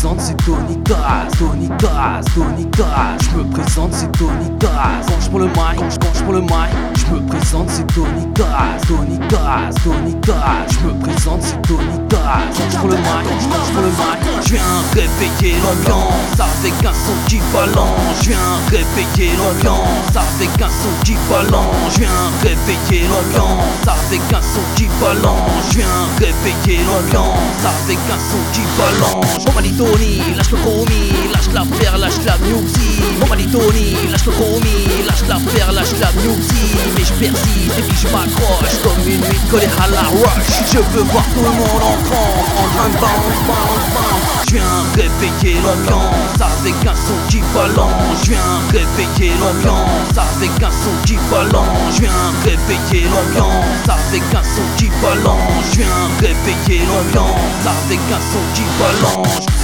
présente, c'est Tony Taz, Tony Taz, Tony Taz. Je me présente, c'est Tony Taz. Quand je prends le mic, quand je pour le mic, je me présente, c'est Tony Taz, Tony Taz, Tony Taz. Je me présente, c'est Tony Taz. Quand je prends le mic, quand je pour le mic, je viens réveiller l'ambiance avec un son qui balance. Je viens réveiller l'ambiance avec un son qui balance. Je viens réveiller l'ambiance avec un son qui balance. Je viens réveiller l'ambiance avec un son qui balance. Dit Tony, lâche le chromie, lâche la paire, lâche la musique. Dit Tony, lâche le chromie, lâche la paire, lâche la musique. Mais je persiste et puis je m'accroche comme une nuit collée à la rush. Je veux voir tout le monde en en train de. Je viens réveiller l'ambiance avec un son qui balance. Je viens réveiller l'ambiance avec un son qui balance. Je viens réveiller l'ambiance avec un son qui balance. Je viens réveiller l'ambiance avec un son qui balance.